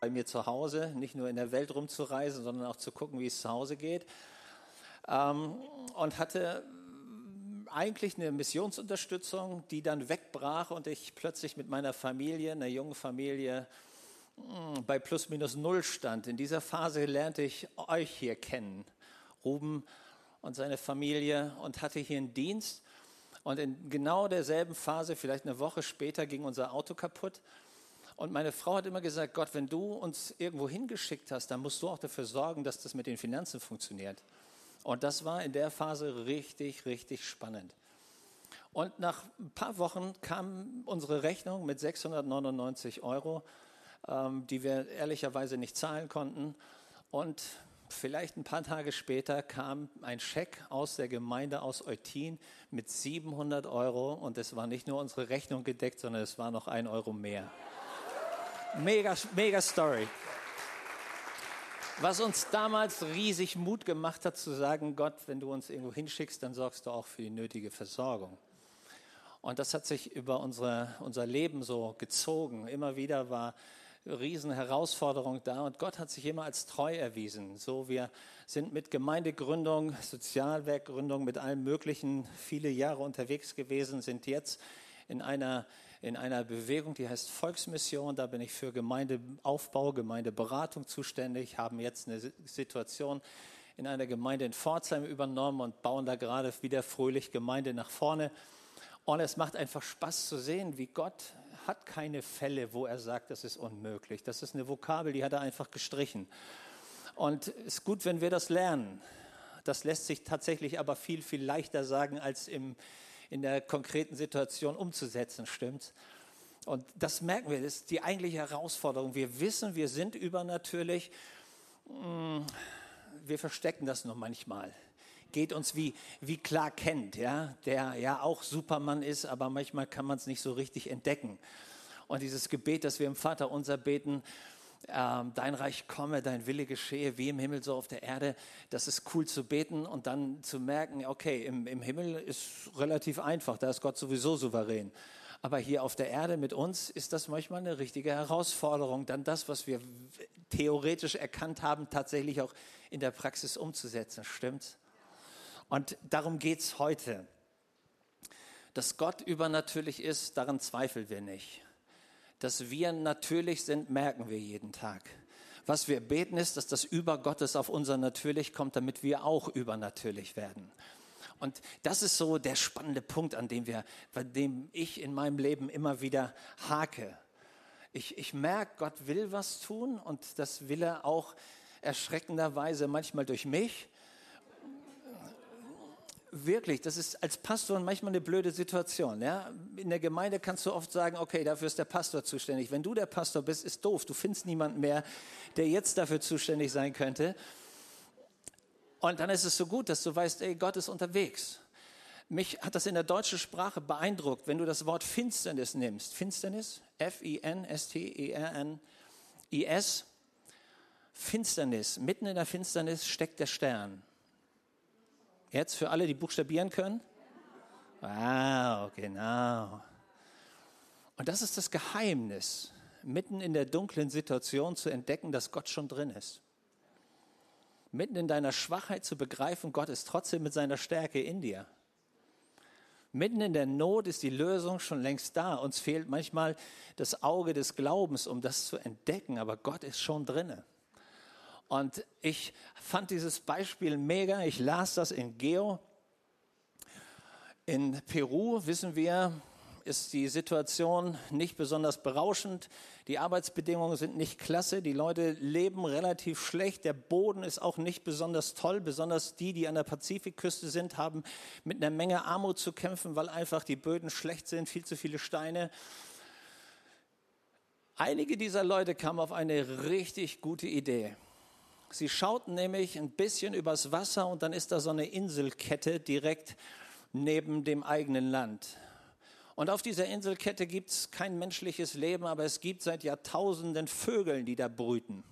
bei mir zu Hause, nicht nur in der Welt rumzureisen, sondern auch zu gucken, wie es zu Hause geht. Ähm, und hatte eigentlich eine Missionsunterstützung, die dann wegbrach und ich plötzlich mit meiner Familie, einer jungen Familie, hm, bei plus minus null stand. In dieser Phase lernte ich euch hier kennen, Ruben und seine Familie und hatte hier einen Dienst. Und in genau derselben Phase, vielleicht eine Woche später, ging unser Auto kaputt. Und meine Frau hat immer gesagt, Gott, wenn du uns irgendwo hingeschickt hast, dann musst du auch dafür sorgen, dass das mit den Finanzen funktioniert. Und das war in der Phase richtig, richtig spannend. Und nach ein paar Wochen kam unsere Rechnung mit 699 Euro, ähm, die wir ehrlicherweise nicht zahlen konnten. Und vielleicht ein paar Tage später kam ein Scheck aus der Gemeinde aus Eutin mit 700 Euro. Und es war nicht nur unsere Rechnung gedeckt, sondern es war noch ein Euro mehr. Mega, mega Story. Was uns damals riesig Mut gemacht hat zu sagen, Gott, wenn du uns irgendwo hinschickst, dann sorgst du auch für die nötige Versorgung. Und das hat sich über unsere, unser Leben so gezogen. Immer wieder war riesen Herausforderung da und Gott hat sich immer als treu erwiesen. So, wir sind mit Gemeindegründung, Sozialwerkgründung, mit allem Möglichen viele Jahre unterwegs gewesen, sind jetzt in einer, in einer Bewegung, die heißt Volksmission. Da bin ich für Gemeindeaufbau, Gemeindeberatung zuständig, haben jetzt eine Situation in einer Gemeinde in Pforzheim übernommen und bauen da gerade wieder fröhlich Gemeinde nach vorne. Und es macht einfach Spaß zu sehen, wie Gott hat keine Fälle, wo er sagt, das ist unmöglich. Das ist eine Vokabel, die hat er einfach gestrichen. Und es ist gut, wenn wir das lernen. Das lässt sich tatsächlich aber viel, viel leichter sagen als im, in der konkreten Situation umzusetzen, stimmt? Und das merken wir, das ist die eigentliche Herausforderung. Wir wissen, wir sind übernatürlich. Mm, wir verstecken das nur manchmal. Geht uns wie, wie Clark Kent, ja, der ja auch Supermann ist, aber manchmal kann man es nicht so richtig entdecken. Und dieses Gebet, das wir im Vater unser beten, dein Reich komme, dein Wille geschehe, wie im Himmel, so auf der Erde. Das ist cool zu beten und dann zu merken, okay, im, im Himmel ist relativ einfach, da ist Gott sowieso souverän. Aber hier auf der Erde mit uns ist das manchmal eine richtige Herausforderung, dann das, was wir theoretisch erkannt haben, tatsächlich auch in der Praxis umzusetzen. Stimmt's? Und darum geht's heute. Dass Gott übernatürlich ist, daran zweifeln wir nicht dass wir natürlich sind, merken wir jeden Tag. Was wir beten ist, dass das Über Gottes auf unser Natürlich kommt, damit wir auch übernatürlich werden. Und das ist so der spannende Punkt, an dem wir, bei dem ich in meinem Leben immer wieder hake. Ich, ich merke, Gott will was tun und das will er auch erschreckenderweise manchmal durch mich, wirklich, das ist als Pastor manchmal eine blöde Situation. Ja? In der Gemeinde kannst du oft sagen, okay, dafür ist der Pastor zuständig. Wenn du der Pastor bist, ist doof. Du findest niemanden mehr, der jetzt dafür zuständig sein könnte. Und dann ist es so gut, dass du weißt, ey, Gott ist unterwegs. Mich hat das in der deutschen Sprache beeindruckt, wenn du das Wort Finsternis nimmst. Finsternis, F-I-N-S-T-E-R-N-I-S. Finsternis, mitten in der Finsternis steckt der Stern. Jetzt für alle, die buchstabieren können? Wow, genau. Und das ist das Geheimnis, mitten in der dunklen Situation zu entdecken, dass Gott schon drin ist. Mitten in deiner Schwachheit zu begreifen, Gott ist trotzdem mit seiner Stärke in dir. Mitten in der Not ist die Lösung schon längst da. Uns fehlt manchmal das Auge des Glaubens, um das zu entdecken, aber Gott ist schon drinne. Und ich fand dieses Beispiel mega. Ich las das in Geo. In Peru wissen wir, ist die Situation nicht besonders berauschend. Die Arbeitsbedingungen sind nicht klasse. Die Leute leben relativ schlecht. Der Boden ist auch nicht besonders toll. Besonders die, die an der Pazifikküste sind, haben mit einer Menge Armut zu kämpfen, weil einfach die Böden schlecht sind, viel zu viele Steine. Einige dieser Leute kamen auf eine richtig gute Idee. Sie schauten nämlich ein bisschen übers Wasser und dann ist da so eine Inselkette direkt neben dem eigenen Land. Und auf dieser Inselkette gibt es kein menschliches Leben, aber es gibt seit Jahrtausenden Vögel, die da brüten.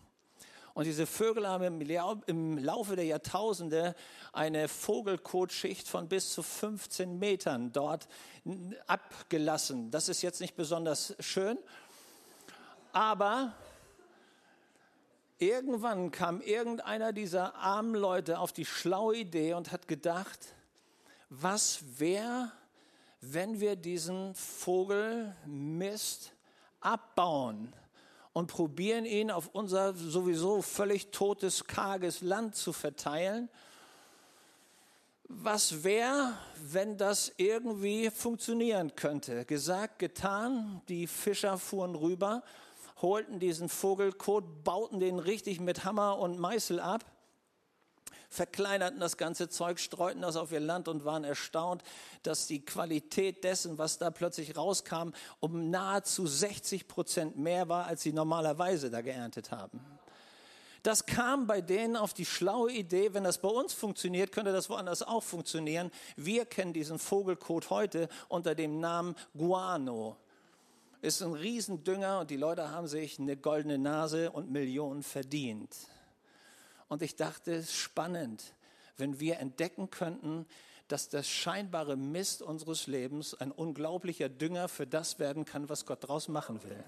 Und diese Vögel haben im Laufe der Jahrtausende eine Vogelkotschicht von bis zu 15 Metern dort abgelassen. Das ist jetzt nicht besonders schön, aber irgendwann kam irgendeiner dieser armen Leute auf die schlaue Idee und hat gedacht, was wäre, wenn wir diesen Vogelmist abbauen und probieren ihn auf unser sowieso völlig totes, karges Land zu verteilen. Was wäre, wenn das irgendwie funktionieren könnte? Gesagt, getan, die Fischer fuhren rüber, holten diesen Vogelkot, bauten den richtig mit Hammer und Meißel ab verkleinerten das ganze Zeug, streuten das auf ihr Land und waren erstaunt, dass die Qualität dessen, was da plötzlich rauskam, um nahezu 60 Prozent mehr war, als sie normalerweise da geerntet haben. Das kam bei denen auf die schlaue Idee, wenn das bei uns funktioniert, könnte das woanders auch funktionieren. Wir kennen diesen Vogelkot heute unter dem Namen Guano. Ist ein Riesendünger und die Leute haben sich eine goldene Nase und Millionen verdient. Und ich dachte, es ist spannend, wenn wir entdecken könnten, dass das scheinbare Mist unseres Lebens ein unglaublicher Dünger für das werden kann, was Gott draus machen will.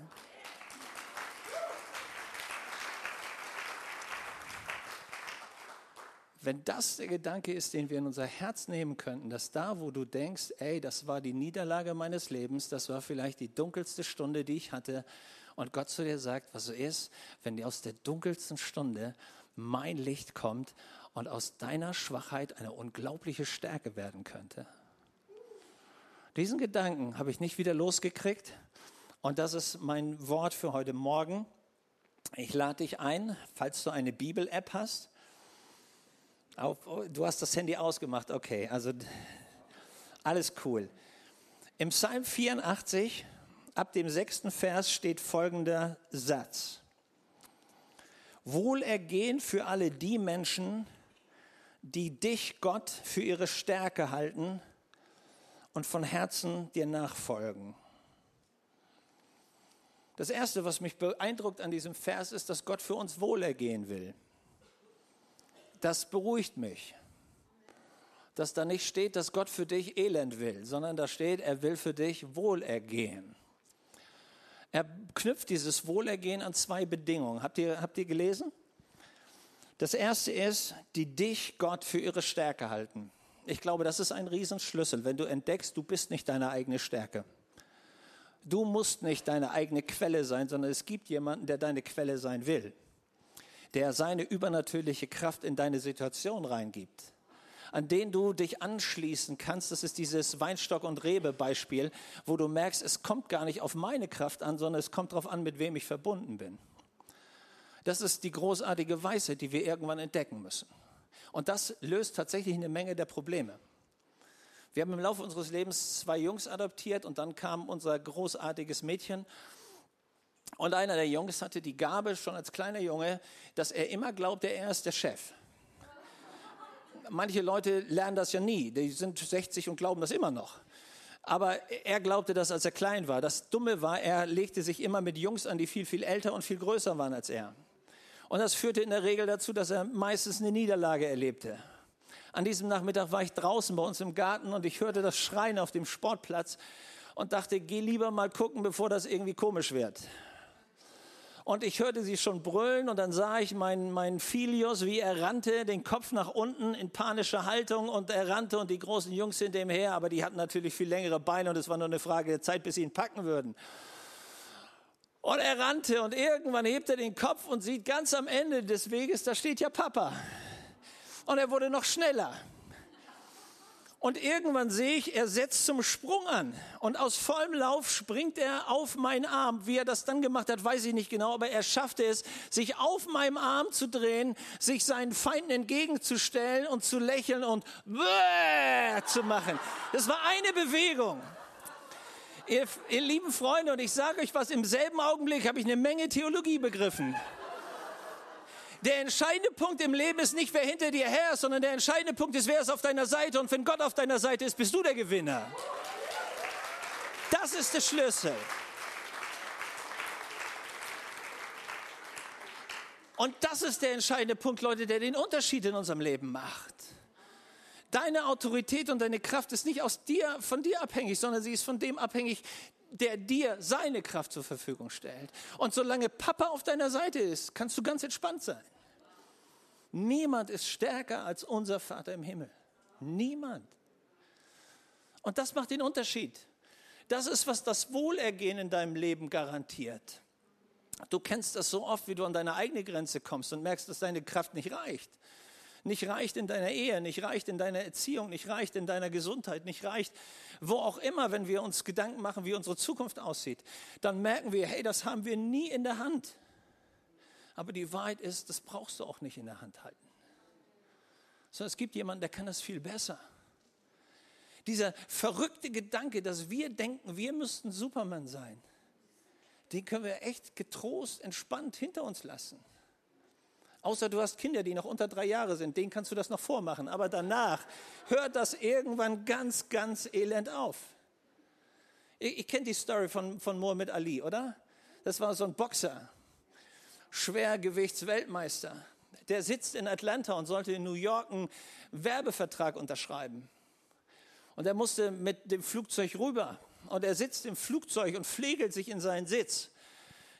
Wenn das der Gedanke ist, den wir in unser Herz nehmen könnten, dass da, wo du denkst, ey, das war die Niederlage meines Lebens, das war vielleicht die dunkelste Stunde, die ich hatte, und Gott zu dir sagt, was so ist, wenn dir aus der dunkelsten Stunde mein Licht kommt und aus deiner Schwachheit eine unglaubliche Stärke werden könnte. Diesen Gedanken habe ich nicht wieder losgekriegt und das ist mein Wort für heute Morgen. Ich lade dich ein, falls du eine Bibel-App hast. Auf, du hast das Handy ausgemacht, okay, also alles cool. Im Psalm 84, ab dem sechsten Vers, steht folgender Satz. Wohlergehen für alle die Menschen, die dich, Gott, für ihre Stärke halten und von Herzen dir nachfolgen. Das Erste, was mich beeindruckt an diesem Vers, ist, dass Gott für uns Wohlergehen will. Das beruhigt mich. Dass da nicht steht, dass Gott für dich Elend will, sondern da steht, er will für dich Wohlergehen. Er knüpft dieses Wohlergehen an zwei Bedingungen. Habt ihr, habt ihr gelesen? Das erste ist, die dich, Gott, für ihre Stärke halten. Ich glaube, das ist ein Riesenschlüssel, wenn du entdeckst, du bist nicht deine eigene Stärke. Du musst nicht deine eigene Quelle sein, sondern es gibt jemanden, der deine Quelle sein will, der seine übernatürliche Kraft in deine Situation reingibt an den du dich anschließen kannst. Das ist dieses Weinstock- und Rebe-Beispiel, wo du merkst, es kommt gar nicht auf meine Kraft an, sondern es kommt darauf an, mit wem ich verbunden bin. Das ist die großartige Weisheit, die wir irgendwann entdecken müssen. Und das löst tatsächlich eine Menge der Probleme. Wir haben im Laufe unseres Lebens zwei Jungs adoptiert und dann kam unser großartiges Mädchen. Und einer der Jungs hatte die Gabe, schon als kleiner Junge, dass er immer glaubte, er ist der Chef manche Leute lernen das ja nie. Die sind 60 und glauben das immer noch. Aber er glaubte das, als er klein war. Das Dumme war, er legte sich immer mit Jungs an, die viel, viel älter und viel größer waren als er. Und das führte in der Regel dazu, dass er meistens eine Niederlage erlebte. An diesem Nachmittag war ich draußen bei uns im Garten und ich hörte das Schreien auf dem Sportplatz und dachte, geh lieber mal gucken, bevor das irgendwie komisch wird und ich hörte sie schon brüllen und dann sah ich meinen, meinen Filius, wie er rannte, den Kopf nach unten in panischer Haltung und er rannte und die großen Jungs hinter ihm her, aber die hatten natürlich viel längere Beine und es war nur eine Frage der Zeit, bis sie ihn packen würden. Und er rannte und irgendwann hebt er den Kopf und sieht ganz am Ende des Weges, da steht ja Papa. Und er wurde noch schneller. Und irgendwann sehe ich, er setzt zum Sprung an. Und aus vollem Lauf springt er auf meinen Arm. Wie er das dann gemacht hat, weiß ich nicht genau, aber er schaffte es, sich auf meinem Arm zu drehen, sich seinen Feinden entgegenzustellen und zu lächeln und zu machen. Das war eine Bewegung. Ihr, ihr lieben Freunde, und ich sage euch was, im selben Augenblick habe ich eine Menge Theologie begriffen. Der entscheidende Punkt im Leben ist nicht, wer hinter dir her ist, sondern der entscheidende Punkt ist, wer ist auf deiner Seite. Und wenn Gott auf deiner Seite ist, bist du der Gewinner. Das ist der Schlüssel. Und das ist der entscheidende Punkt, Leute, der den Unterschied in unserem Leben macht. Deine Autorität und deine Kraft ist nicht aus dir, von dir abhängig, sondern sie ist von dem abhängig, der dir seine Kraft zur Verfügung stellt. Und solange Papa auf deiner Seite ist, kannst du ganz entspannt sein. Niemand ist stärker als unser Vater im Himmel. Niemand. Und das macht den Unterschied. Das ist, was das Wohlergehen in deinem Leben garantiert. Du kennst das so oft, wie du an deine eigene Grenze kommst und merkst, dass deine Kraft nicht reicht. Nicht reicht in deiner Ehe, nicht reicht in deiner Erziehung, nicht reicht in deiner Gesundheit, nicht reicht wo auch immer, wenn wir uns Gedanken machen, wie unsere Zukunft aussieht. Dann merken wir, hey, das haben wir nie in der Hand. Aber die Wahrheit ist, das brauchst du auch nicht in der Hand halten. Sondern es gibt jemanden, der kann das viel besser. Dieser verrückte Gedanke, dass wir denken, wir müssten Superman sein, den können wir echt getrost, entspannt hinter uns lassen. Außer du hast Kinder, die noch unter drei Jahre sind, denen kannst du das noch vormachen. Aber danach hört das irgendwann ganz, ganz elend auf. Ich, ich kenne die Story von, von Muhammad Ali, oder? Das war so ein Boxer, Schwergewichtsweltmeister. Der sitzt in Atlanta und sollte in New York einen Werbevertrag unterschreiben. Und er musste mit dem Flugzeug rüber. Und er sitzt im Flugzeug und pflegelt sich in seinen Sitz.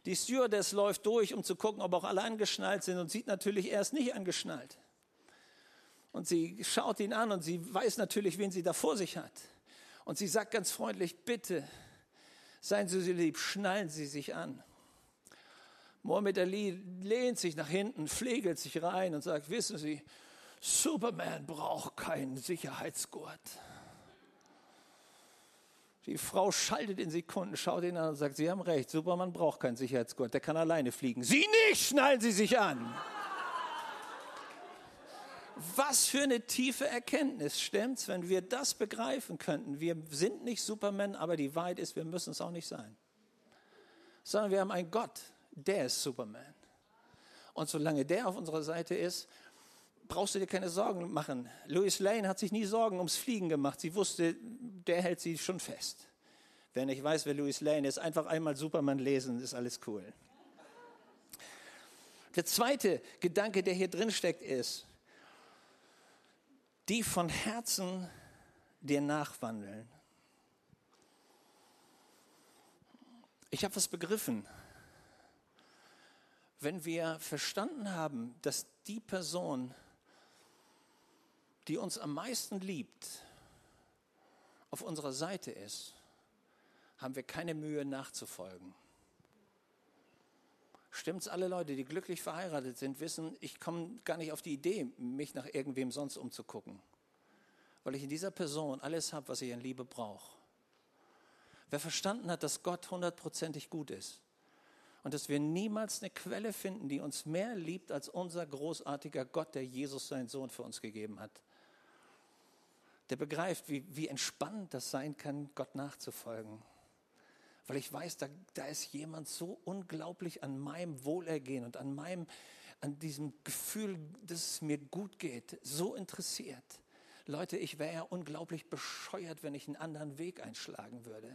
Die Stewardess läuft durch, um zu gucken, ob auch alle angeschnallt sind und sieht natürlich, er ist nicht angeschnallt. Und sie schaut ihn an und sie weiß natürlich, wen sie da vor sich hat. Und sie sagt ganz freundlich, bitte, seien Sie so lieb, schnallen Sie sich an. Mohammed Ali lehnt sich nach hinten, pflegelt sich rein und sagt, wissen Sie, Superman braucht keinen Sicherheitsgurt. Die Frau schaltet in Sekunden, schaut ihn an und sagt, Sie haben recht, Superman braucht keinen Sicherheitsgurt, der kann alleine fliegen. Sie nicht, schnallen Sie sich an. Was für eine tiefe Erkenntnis, stimmt's, wenn wir das begreifen könnten. Wir sind nicht Superman, aber die Wahrheit ist, wir müssen es auch nicht sein. Sondern wir haben einen Gott, der ist Superman. Und solange der auf unserer Seite ist, brauchst du dir keine Sorgen machen. Louis Lane hat sich nie Sorgen ums Fliegen gemacht. Sie wusste, der hält sie schon fest. Wer nicht weiß, wer Louis Lane ist, einfach einmal Superman lesen, ist alles cool. Der zweite Gedanke, der hier drin steckt, ist, die von Herzen dir nachwandeln. Ich habe was begriffen. Wenn wir verstanden haben, dass die Person, die uns am meisten liebt, auf unserer Seite ist, haben wir keine Mühe nachzufolgen. Stimmt's, alle Leute, die glücklich verheiratet sind, wissen, ich komme gar nicht auf die Idee, mich nach irgendwem sonst umzugucken, weil ich in dieser Person alles habe, was ich an Liebe brauche. Wer verstanden hat, dass Gott hundertprozentig gut ist und dass wir niemals eine Quelle finden, die uns mehr liebt als unser großartiger Gott, der Jesus, seinen Sohn, für uns gegeben hat, der begreift, wie, wie entspannend das sein kann, Gott nachzufolgen. Weil ich weiß, da, da ist jemand so unglaublich an meinem Wohlergehen und an meinem, an diesem Gefühl, dass es mir gut geht, so interessiert. Leute, ich wäre ja unglaublich bescheuert, wenn ich einen anderen Weg einschlagen würde.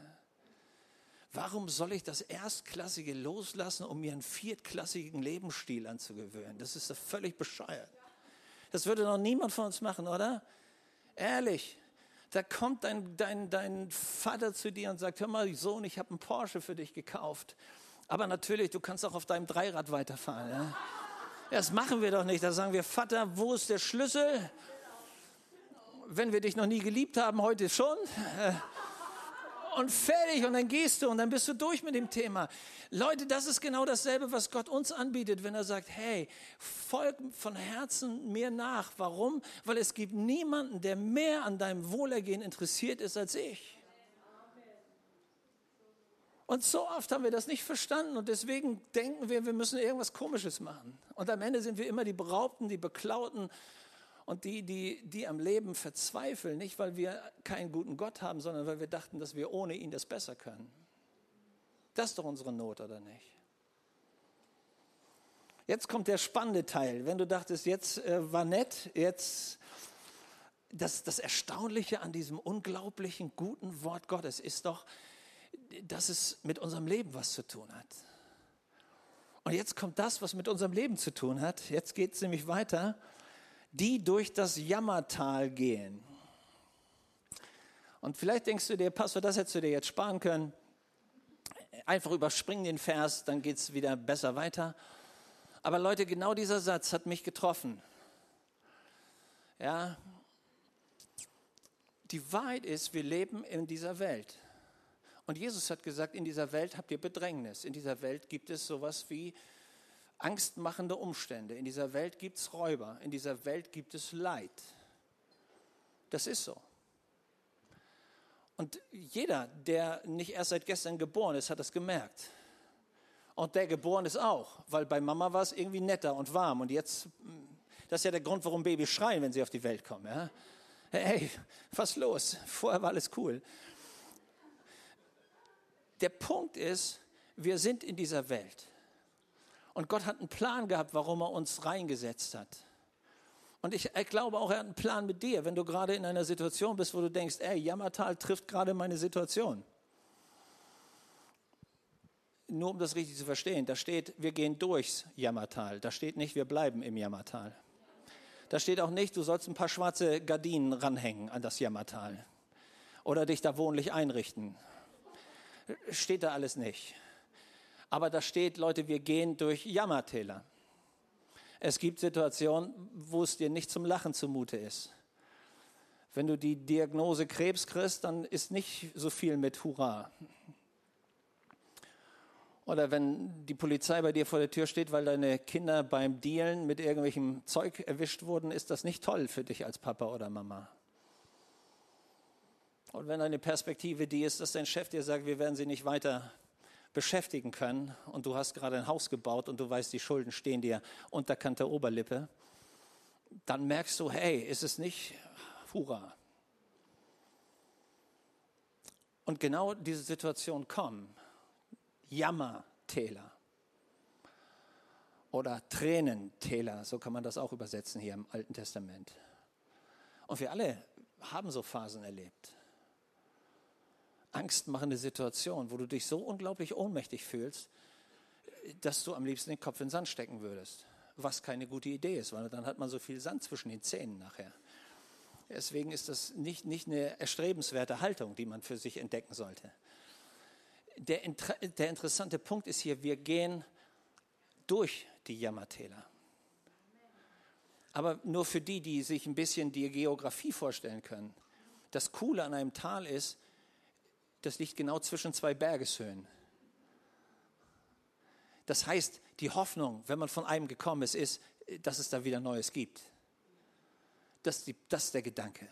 Warum soll ich das Erstklassige loslassen, um mir einen viertklassigen Lebensstil anzugewöhnen? Das ist doch völlig bescheuert. Das würde noch niemand von uns machen, oder? Ehrlich, da kommt dein, dein, dein Vater zu dir und sagt, hör mal, Sohn, ich habe einen Porsche für dich gekauft. Aber natürlich, du kannst auch auf deinem Dreirad weiterfahren. Ja? Das machen wir doch nicht. Da sagen wir, Vater, wo ist der Schlüssel? Wenn wir dich noch nie geliebt haben, heute schon. Und fertig und dann gehst du und dann bist du durch mit dem Thema. Leute, das ist genau dasselbe, was Gott uns anbietet, wenn er sagt, hey, folg von Herzen mir nach. Warum? Weil es gibt niemanden, der mehr an deinem Wohlergehen interessiert ist als ich. Und so oft haben wir das nicht verstanden und deswegen denken wir, wir müssen irgendwas Komisches machen. Und am Ende sind wir immer die Beraubten, die Beklauten, und die, die, die am Leben verzweifeln, nicht weil wir keinen guten Gott haben, sondern weil wir dachten, dass wir ohne ihn das besser können. Das ist doch unsere Not, oder nicht? Jetzt kommt der spannende Teil. Wenn du dachtest, jetzt äh, war nett, jetzt das, das Erstaunliche an diesem unglaublichen guten Wort Gottes ist doch, dass es mit unserem Leben was zu tun hat. Und jetzt kommt das, was mit unserem Leben zu tun hat. Jetzt geht es nämlich weiter die durch das Jammertal gehen. Und vielleicht denkst du dir, Pastor, das hättest du dir jetzt sparen können. einfach überspringen den Vers, dann geht es wieder besser weiter. Aber Leute, genau dieser Satz hat mich getroffen. Ja, die Wahrheit ist, wir leben in dieser Welt. Und Jesus hat gesagt, in dieser Welt habt ihr Bedrängnis. In dieser Welt gibt es sowas wie angstmachende Umstände. In dieser Welt gibt es Räuber. In dieser Welt gibt es Leid. Das ist so. Und jeder, der nicht erst seit gestern geboren ist, hat das gemerkt. Und der geboren ist auch, weil bei Mama war es irgendwie netter und warm. Und jetzt, das ist ja der Grund, warum Babys schreien, wenn sie auf die Welt kommen. Ja? Hey, was los? Vorher war alles cool. Der Punkt ist, wir sind in dieser Welt. Und Gott hat einen Plan gehabt, warum er uns reingesetzt hat. Und ich, glaube auch, er hat einen Plan mit dir, wenn du gerade in einer Situation bist, wo du denkst, ey, Jammertal trifft gerade meine Situation. Nur um das richtig zu verstehen, da steht, wir gehen durchs Jammertal. Da steht nicht, wir bleiben im Jammertal. Da steht auch nicht, du sollst ein paar schwarze Gardinen ranhängen an das Jammertal oder dich da wohnlich einrichten steht da alles nicht. Aber da steht, Leute, wir gehen durch Jammertäler. Es gibt Situationen, wo es dir nicht zum Lachen zumute ist. Wenn du die Diagnose Krebs kriegst, dann ist nicht so viel mit Hurra. Oder wenn die Polizei bei dir vor der Tür steht, weil deine Kinder beim Dealen mit irgendwelchem Zeug erwischt wurden, ist das nicht toll für dich als Papa oder Mama. Und wenn deine Perspektive die ist, dass dein Chef dir sagt, wir werden sie nicht weiter beschäftigen können und du hast gerade ein Haus gebaut und du weißt, die Schulden stehen dir unterkant der Oberlippe, dann merkst du, hey, ist es nicht Hurra. Und genau diese Situation kommen. Jammertäler oder Tränentäler, so kann man das auch übersetzen hier im Alten Testament. Und wir alle haben so Phasen erlebt angstmachende Situation, wo du dich so unglaublich ohnmächtig fühlst, dass du am liebsten den Kopf in den Sand stecken würdest. Was keine gute Idee ist, weil dann hat man so viel Sand zwischen den Zähnen nachher. Deswegen ist das nicht, nicht eine erstrebenswerte Haltung, die man für sich entdecken sollte. Der, der interessante Punkt ist hier, wir gehen durch die Jammertäler. Aber nur für die, die sich ein bisschen die Geografie vorstellen können. Das Coole an einem Tal ist, das liegt genau zwischen zwei Bergeshöhen. Das heißt, die Hoffnung, wenn man von einem gekommen ist, ist, dass es da wieder Neues gibt. Das, die, das ist der Gedanke.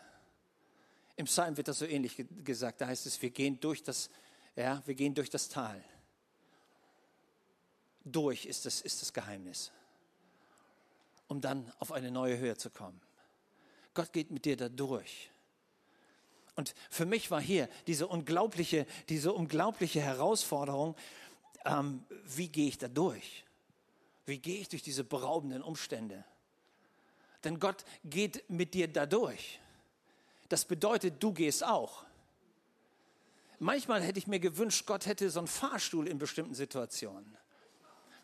Im Psalm wird das so ähnlich gesagt. Da heißt es, wir gehen durch das, ja, wir gehen durch das Tal. Durch ist das, ist das Geheimnis, um dann auf eine neue Höhe zu kommen. Gott geht mit dir da durch. Und für mich war hier diese unglaubliche, diese unglaubliche Herausforderung, ähm, wie gehe ich da durch? Wie gehe ich durch diese beraubenden Umstände? Denn Gott geht mit dir da durch. Das bedeutet, du gehst auch. Manchmal hätte ich mir gewünscht, Gott hätte so einen Fahrstuhl in bestimmten Situationen,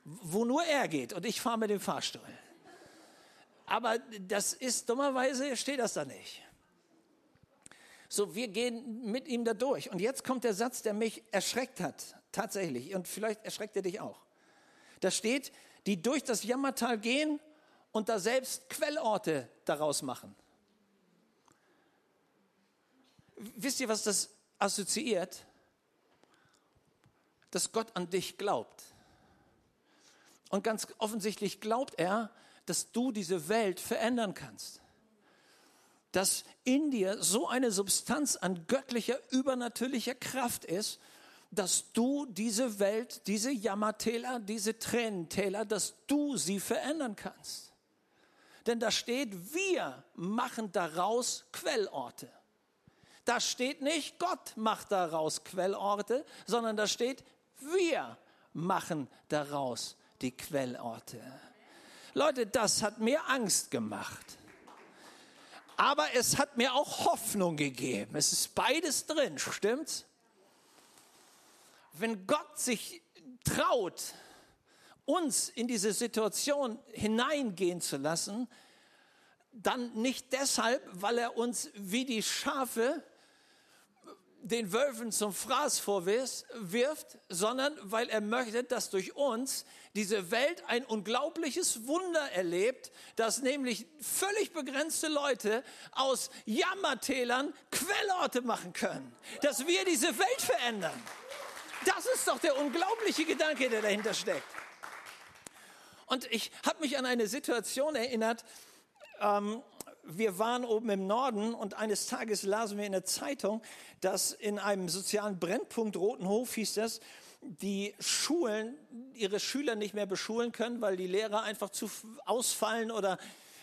wo nur er geht und ich fahre mit dem Fahrstuhl. Aber das ist dummerweise, steht das da nicht. So, wir gehen mit ihm da durch. Und jetzt kommt der Satz, der mich erschreckt hat, tatsächlich. Und vielleicht erschreckt er dich auch. Da steht, die durch das Jammertal gehen und da selbst Quellorte daraus machen. Wisst ihr, was das assoziiert? Dass Gott an dich glaubt. Und ganz offensichtlich glaubt er, dass du diese Welt verändern kannst dass in dir so eine Substanz an göttlicher, übernatürlicher Kraft ist, dass du diese Welt, diese Jammertäler, diese Tränentäler, dass du sie verändern kannst. Denn da steht, wir machen daraus Quellorte. Da steht nicht, Gott macht daraus Quellorte, sondern da steht, wir machen daraus die Quellorte. Leute, das hat mir Angst gemacht aber es hat mir auch Hoffnung gegeben. Es ist beides drin, stimmt's? Wenn Gott sich traut, uns in diese Situation hineingehen zu lassen, dann nicht deshalb, weil er uns wie die Schafe den Wölfen zum Fraß vorwirft, sondern weil er möchte, dass durch uns diese Welt ein unglaubliches Wunder erlebt, dass nämlich völlig begrenzte Leute aus Jammertälern Quellorte machen können, dass wir diese Welt verändern. Das ist doch der unglaubliche Gedanke, der dahinter steckt. Und ich habe mich an eine Situation erinnert, ähm, wir waren oben im Norden und eines Tages lasen wir in der Zeitung, dass in einem sozialen Brennpunkt Rotenhof hieß das, die Schulen ihre Schüler nicht mehr beschulen können, weil die Lehrer einfach zu ausfallen oder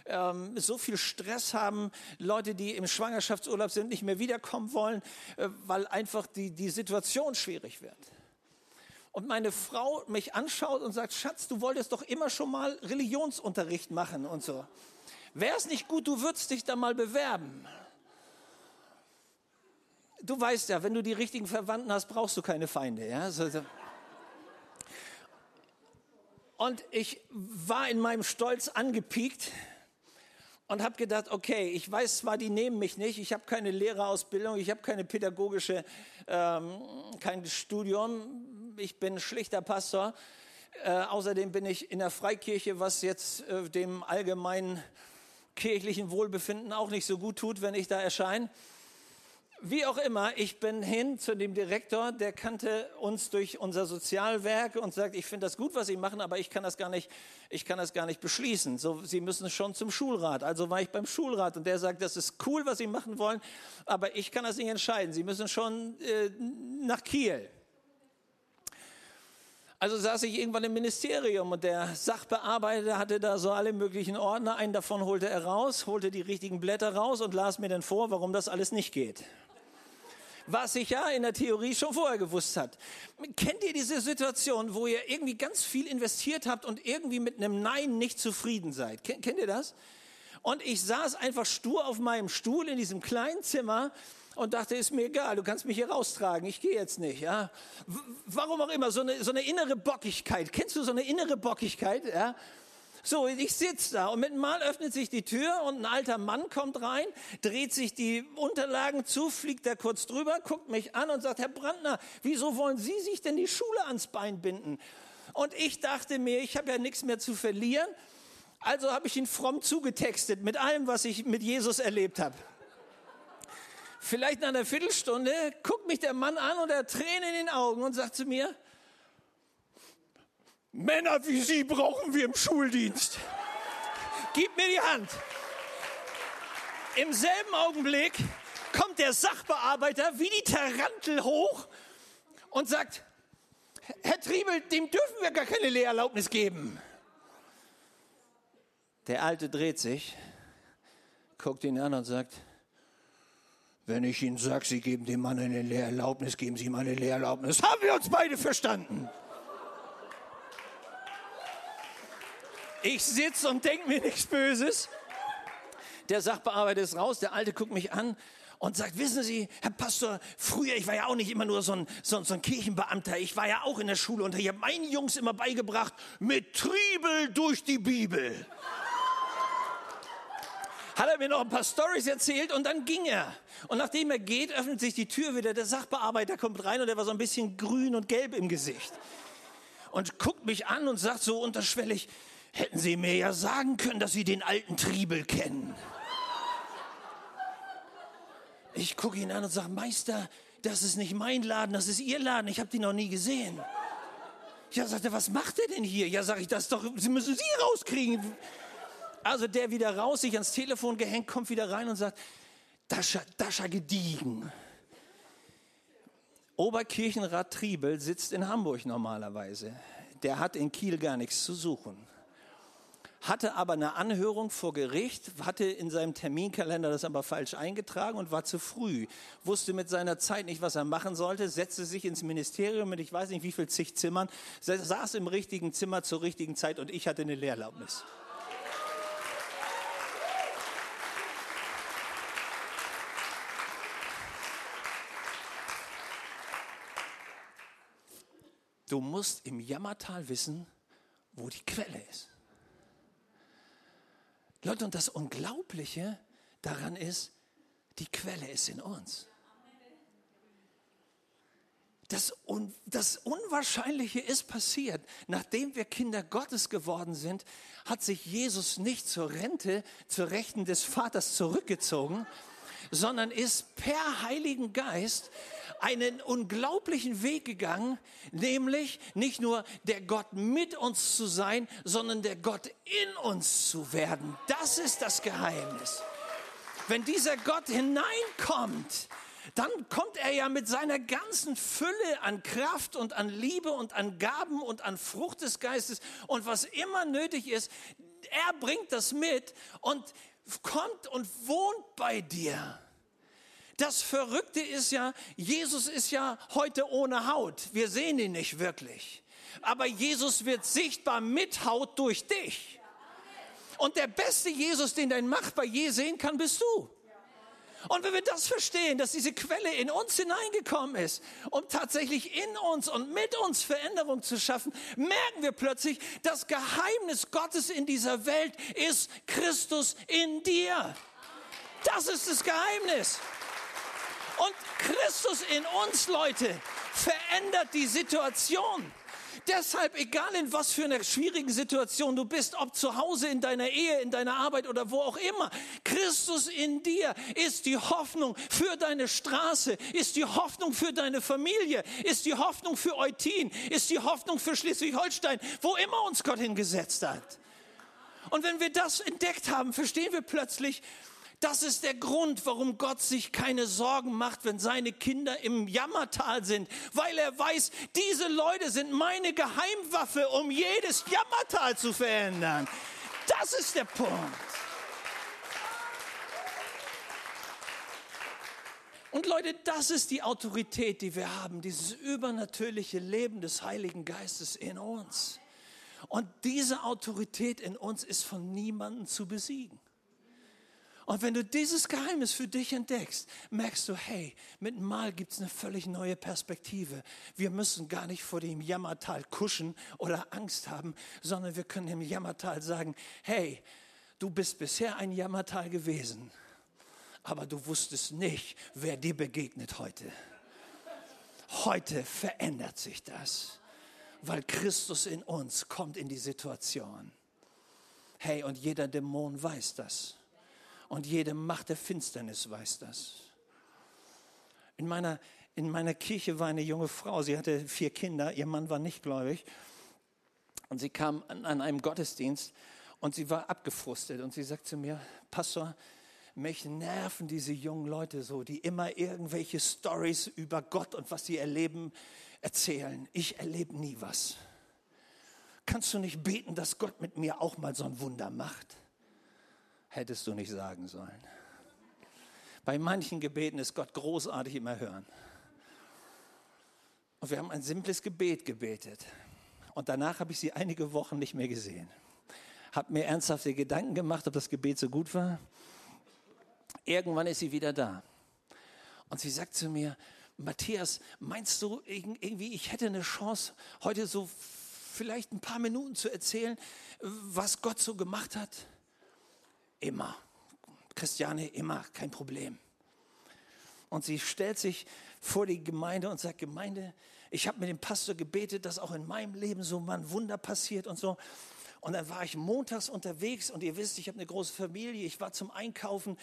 ähm, so viel Stress haben, Leute, die im Schwangerschaftsurlaub sind, nicht mehr wiederkommen wollen, äh, weil einfach die, die Situation schwierig wird. Und meine Frau mich anschaut und sagt, Schatz, du wolltest doch immer schon mal Religionsunterricht machen und so. Wäre es nicht gut, du würdest dich da mal bewerben? Du weißt ja, wenn du die richtigen Verwandten hast, brauchst du keine Feinde. Ja? Und ich war in meinem Stolz angepiekt und habe gedacht, okay, ich weiß zwar, die nehmen mich nicht, ich habe keine Lehrerausbildung, ich habe keine pädagogische, ähm, kein Studium, ich bin schlichter Pastor. Äh, außerdem bin ich in der Freikirche, was jetzt äh, dem allgemeinen kirchlichen Wohlbefinden auch nicht so gut tut, wenn ich da erscheine. Wie auch immer, ich bin hin zu dem Direktor, der kannte uns durch unser Sozialwerk und sagt, ich finde das gut, was Sie machen, aber ich kann das gar nicht, ich kann das gar nicht beschließen. So, Sie müssen schon zum Schulrat. Also war ich beim Schulrat und der sagt, das ist cool, was Sie machen wollen, aber ich kann das nicht entscheiden. Sie müssen schon äh, nach Kiel. Also saß ich irgendwann im Ministerium und der Sachbearbeiter hatte da so alle möglichen Ordner. Einen davon holte er raus, holte die richtigen Blätter raus und las mir dann vor, warum das alles nicht geht. Was ich ja in der Theorie schon vorher gewusst hat. Kennt ihr diese Situation, wo ihr irgendwie ganz viel investiert habt und irgendwie mit einem Nein nicht zufrieden seid? Kennt ihr das? Und ich saß einfach stur auf meinem Stuhl in diesem kleinen Zimmer und dachte, ist mir egal, du kannst mich hier raustragen, ich gehe jetzt nicht. Ja? Warum auch immer, so eine, so eine innere Bockigkeit. Kennst du so eine innere Bockigkeit? Ja? So, ich sitze da und mit einem Mal öffnet sich die Tür und ein alter Mann kommt rein, dreht sich die Unterlagen zu, fliegt da kurz drüber, guckt mich an und sagt, Herr Brandner, wieso wollen Sie sich denn die Schule ans Bein binden? Und ich dachte mir, ich habe ja nichts mehr zu verlieren, also habe ich ihn fromm zugetextet mit allem, was ich mit Jesus erlebt habe. Vielleicht nach einer Viertelstunde guckt mich der Mann an und er Tränen in den Augen und sagt zu mir, Männer wie Sie brauchen wir im Schuldienst. Gib mir die Hand. Im selben Augenblick kommt der Sachbearbeiter wie die Tarantel hoch und sagt, Herr Triebel, dem dürfen wir gar keine Lehrerlaubnis geben. Der Alte dreht sich, guckt ihn an und sagt, wenn ich Ihnen sage, Sie geben dem Mann eine Lehrerlaubnis, geben Sie ihm eine Lehrerlaubnis. Haben wir uns beide verstanden? Ich sitze und denke mir nichts Böses. Der Sachbearbeiter ist raus, der Alte guckt mich an und sagt, wissen Sie, Herr Pastor, früher, ich war ja auch nicht immer nur so ein, so, so ein Kirchenbeamter, ich war ja auch in der Schule und ich habe meinen Jungs immer beigebracht, mit Triebel durch die Bibel hat er mir noch ein paar Stories erzählt und dann ging er. Und nachdem er geht, öffnet sich die Tür wieder. Der Sachbearbeiter kommt rein und er war so ein bisschen grün und gelb im Gesicht. Und guckt mich an und sagt so unterschwellig, hätten Sie mir ja sagen können, dass Sie den alten Triebel kennen. Ich gucke ihn an und sage, Meister, das ist nicht mein Laden, das ist Ihr Laden, ich habe die noch nie gesehen. Ja, sagt er, was macht er denn hier? Ja, sage ich, das doch, Sie müssen Sie rauskriegen. Also der wieder raus, sich ans Telefon gehängt, kommt wieder rein und sagt, Dascha, Dascha gediegen. Oberkirchenrat Triebel sitzt in Hamburg normalerweise. Der hat in Kiel gar nichts zu suchen. Hatte aber eine Anhörung vor Gericht, hatte in seinem Terminkalender das aber falsch eingetragen und war zu früh. Wusste mit seiner Zeit nicht, was er machen sollte, setzte sich ins Ministerium mit ich weiß nicht wie viel zig Zimmern, saß im richtigen Zimmer zur richtigen Zeit und ich hatte eine Lehrerlaubnis. Du musst im Jammertal wissen, wo die Quelle ist. Leute, und das Unglaubliche daran ist, die Quelle ist in uns. das, Un das Unwahrscheinliche ist passiert. Nachdem wir Kinder Gottes geworden sind, hat sich Jesus nicht zur Rente, zur Rechten des Vaters zurückgezogen, sondern ist per Heiligen Geist einen unglaublichen Weg gegangen, nämlich nicht nur der Gott mit uns zu sein, sondern der Gott in uns zu werden. Das ist das Geheimnis. Wenn dieser Gott hineinkommt, dann kommt er ja mit seiner ganzen Fülle an Kraft und an Liebe und an Gaben und an Frucht des Geistes und was immer nötig ist, er bringt das mit und kommt und wohnt bei dir. Das Verrückte ist ja, Jesus ist ja heute ohne Haut. Wir sehen ihn nicht wirklich. Aber Jesus wird sichtbar mit Haut durch dich. Und der beste Jesus, den dein Nachbar je sehen kann, bist du. Und wenn wir das verstehen, dass diese Quelle in uns hineingekommen ist, um tatsächlich in uns und mit uns Veränderung zu schaffen, merken wir plötzlich, das Geheimnis Gottes in dieser Welt ist Christus in dir. Das ist das Geheimnis. Und Christus in uns, Leute, verändert die Situation. Deshalb, egal in was für einer schwierigen Situation du bist, ob zu Hause, in deiner Ehe, in deiner Arbeit oder wo auch immer, Christus in dir ist die Hoffnung für deine Straße, ist die Hoffnung für deine Familie, ist die Hoffnung für Eutin, ist die Hoffnung für Schleswig-Holstein, wo immer uns Gott hingesetzt hat. Und wenn wir das entdeckt haben, verstehen wir plötzlich, das ist der Grund, warum Gott sich keine Sorgen macht, wenn seine Kinder im Jammertal sind, weil er weiß, diese Leute sind meine Geheimwaffe, um jedes Jammertal zu verändern. Das ist der Punkt. Und Leute, das ist die Autorität, die wir haben, dieses übernatürliche Leben des Heiligen Geistes in uns. Und diese Autorität in uns ist von niemandem zu besiegen. Und wenn du dieses Geheimnis für dich entdeckst, merkst du, hey, mit Mal gibt es eine völlig neue Perspektive. Wir müssen gar nicht vor dem Jammertal kuschen oder Angst haben, sondern wir können dem Jammertal sagen, hey, du bist bisher ein Jammertal gewesen, aber du wusstest nicht, wer dir begegnet heute. Heute verändert sich das, weil Christus in uns kommt in die Situation. Hey, und jeder Dämon weiß das. Und jede Macht der Finsternis weiß das. In meiner, in meiner Kirche war eine junge Frau, sie hatte vier Kinder, ihr Mann war nicht gläubig. Und sie kam an, an einem Gottesdienst und sie war abgefrustet. Und sie sagt zu mir, Pastor, mich nerven diese jungen Leute so, die immer irgendwelche Stories über Gott und was sie erleben erzählen. Ich erlebe nie was. Kannst du nicht beten, dass Gott mit mir auch mal so ein Wunder macht? Hättest du nicht sagen sollen. Bei manchen Gebeten ist Gott großartig im Erhören. Und wir haben ein simples Gebet gebetet. Und danach habe ich sie einige Wochen nicht mehr gesehen. Habe mir ernsthafte Gedanken gemacht, ob das Gebet so gut war. Irgendwann ist sie wieder da. Und sie sagt zu mir, Matthias, meinst du irgendwie, ich hätte eine Chance, heute so vielleicht ein paar Minuten zu erzählen, was Gott so gemacht hat? Immer. Christiane, immer, kein Problem. Und sie stellt sich vor die Gemeinde und sagt, Gemeinde, ich habe mit dem Pastor gebetet, dass auch in meinem Leben so ein Wunder passiert und so. Und dann war ich montags unterwegs und ihr wisst, ich habe eine große Familie, ich war zum Einkaufen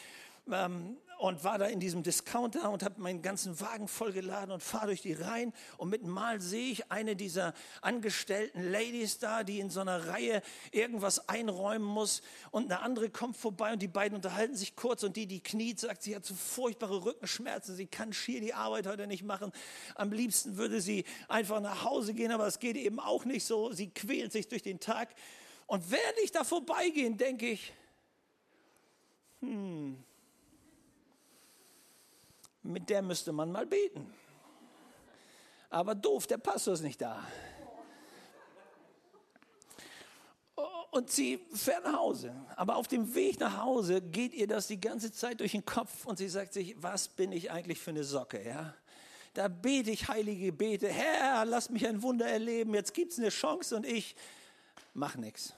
ähm, und war da in diesem Discounter und habe meinen ganzen Wagen vollgeladen und fahre durch die Reihen und mit Mal sehe ich eine dieser angestellten Ladies da, die in so einer Reihe irgendwas einräumen muss und eine andere kommt vorbei und die beiden unterhalten sich kurz und die, die kniet, sagt, sie hat so furchtbare Rückenschmerzen, sie kann schier die Arbeit heute nicht machen. Am liebsten würde sie einfach nach Hause gehen, aber es geht eben auch nicht so. Sie quält sich durch den Tag und während ich da vorbeigehe, denke ich, hm, mit der müsste man mal beten. Aber doof, der Pastor ist nicht da. Und sie fährt nach Hause. Aber auf dem Weg nach Hause geht ihr das die ganze Zeit durch den Kopf und sie sagt sich, was bin ich eigentlich für eine Socke, ja? Da bete ich heilige Bete, Herr, lass mich ein Wunder erleben, jetzt gibt es eine Chance und ich mach nichts.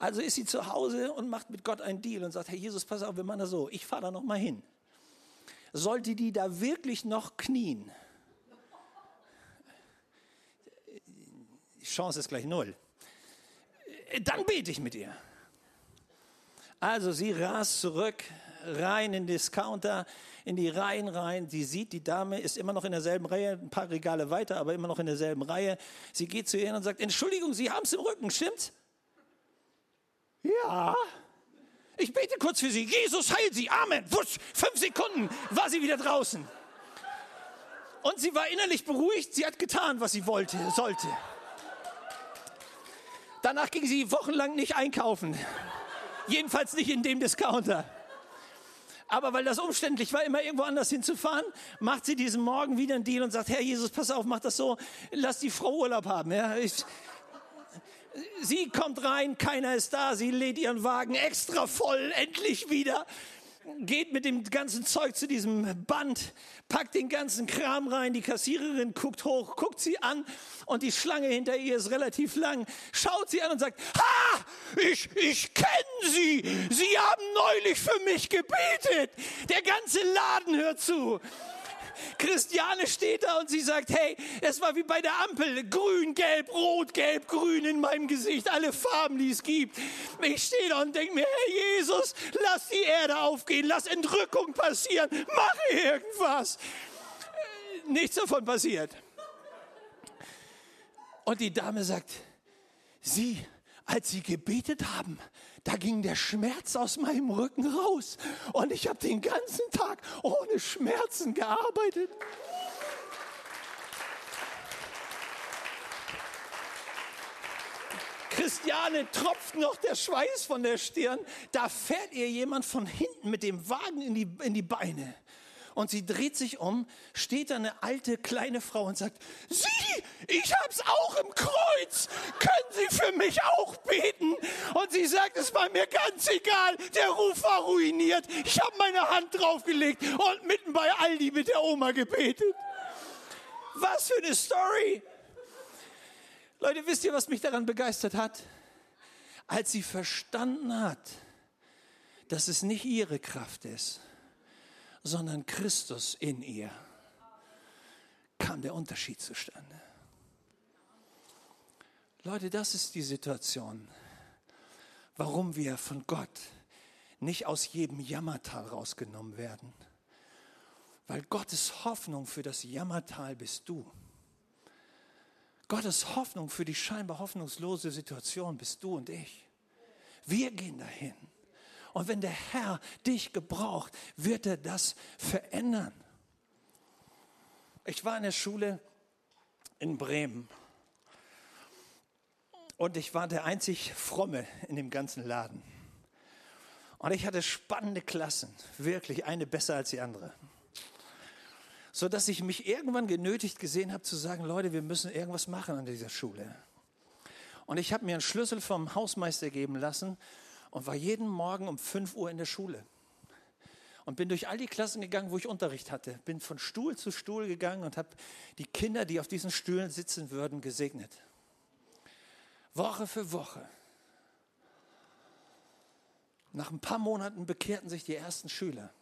Also ist sie zu Hause und macht mit Gott einen Deal und sagt, Herr Jesus, pass auf, wir machen das so, ich fahre da noch mal hin sollte die da wirklich noch knien? Die Chance ist gleich null. Dann bete ich mit ihr. Also sie rast zurück, rein in den Discounter, in die Reihen rein. Sie sieht, die Dame ist immer noch in derselben Reihe, ein paar Regale weiter, aber immer noch in derselben Reihe. Sie geht zu ihr und sagt, Entschuldigung, Sie haben es im Rücken, stimmt's? Ja. Ich bete kurz für Sie. Jesus heilt Sie. Amen. Wusch, fünf Sekunden war sie wieder draußen. Und sie war innerlich beruhigt. Sie hat getan, was sie wollte, sollte. Danach ging sie wochenlang nicht einkaufen. Jedenfalls nicht in dem Discounter. Aber weil das umständlich war, immer irgendwo anders hinzufahren, macht sie diesen Morgen wieder einen Deal und sagt, Herr Jesus, pass auf, mach das so, lass die Frau Urlaub haben. Ja, ich, sie kommt rein, keiner ist da, sie lädt ihren Wagen extra voll, endlich wieder geht mit dem ganzen Zeug zu diesem Band, packt den ganzen Kram rein, die Kassiererin guckt hoch, guckt sie an und die Schlange hinter ihr ist relativ lang, schaut sie an und sagt, ha, ich, ich kenne Sie, Sie haben neulich für mich gebetet, der ganze Laden hört zu. Christiane steht da und sie sagt, hey, es war wie bei der Ampel, grün, gelb, rot, gelb, grün in meinem Gesicht, alle Farben, die es gibt. Ich stehe da und denke mir, Herr Jesus, lass die Erde aufgehen, lass Entrückung passieren, mach irgendwas. Äh, nichts davon passiert. Und die Dame sagt, Sie, als Sie gebetet haben, da ging der Schmerz aus meinem Rücken raus. Und ich habe den ganzen Tag ohne Schmerzen gearbeitet. Christiane tropft noch der Schweiß von der Stirn. Da fährt ihr jemand von hinten mit dem Wagen in die, in die Beine und sie dreht sich um, steht da eine alte kleine Frau und sagt, Sie, ich hab's auch im Kreuz, können Sie für mich auch beten? Und sie sagt, es war mir ganz egal, der Ruf war ruiniert, ich habe meine Hand draufgelegt und mitten bei Aldi mit der Oma gebetet. Was für eine Story! Leute, wisst ihr, was mich daran begeistert hat? Als sie verstanden hat, dass es nicht ihre Kraft ist, sondern Christus in ihr, kam der Unterschied zustande. Leute, das ist die Situation, warum wir von Gott nicht aus jedem Jammertal rausgenommen werden. Weil Gottes Hoffnung für das Jammertal bist du. Gottes Hoffnung für die scheinbar hoffnungslose Situation bist du und ich. Wir gehen dahin. Und wenn der Herr dich gebraucht, wird er das verändern. Ich war in der Schule in Bremen und ich war der einzig Fromme in dem ganzen Laden. Und ich hatte spannende Klassen, wirklich eine besser als die andere. So dass ich mich irgendwann genötigt gesehen habe zu sagen, Leute, wir müssen irgendwas machen an dieser Schule. Und ich habe mir einen Schlüssel vom Hausmeister geben lassen und war jeden Morgen um 5 Uhr in der Schule. Und bin durch all die Klassen gegangen, wo ich Unterricht hatte. Bin von Stuhl zu Stuhl gegangen und habe die Kinder, die auf diesen Stühlen sitzen würden, gesegnet. Woche für Woche. Nach ein paar Monaten bekehrten sich die ersten Schüler.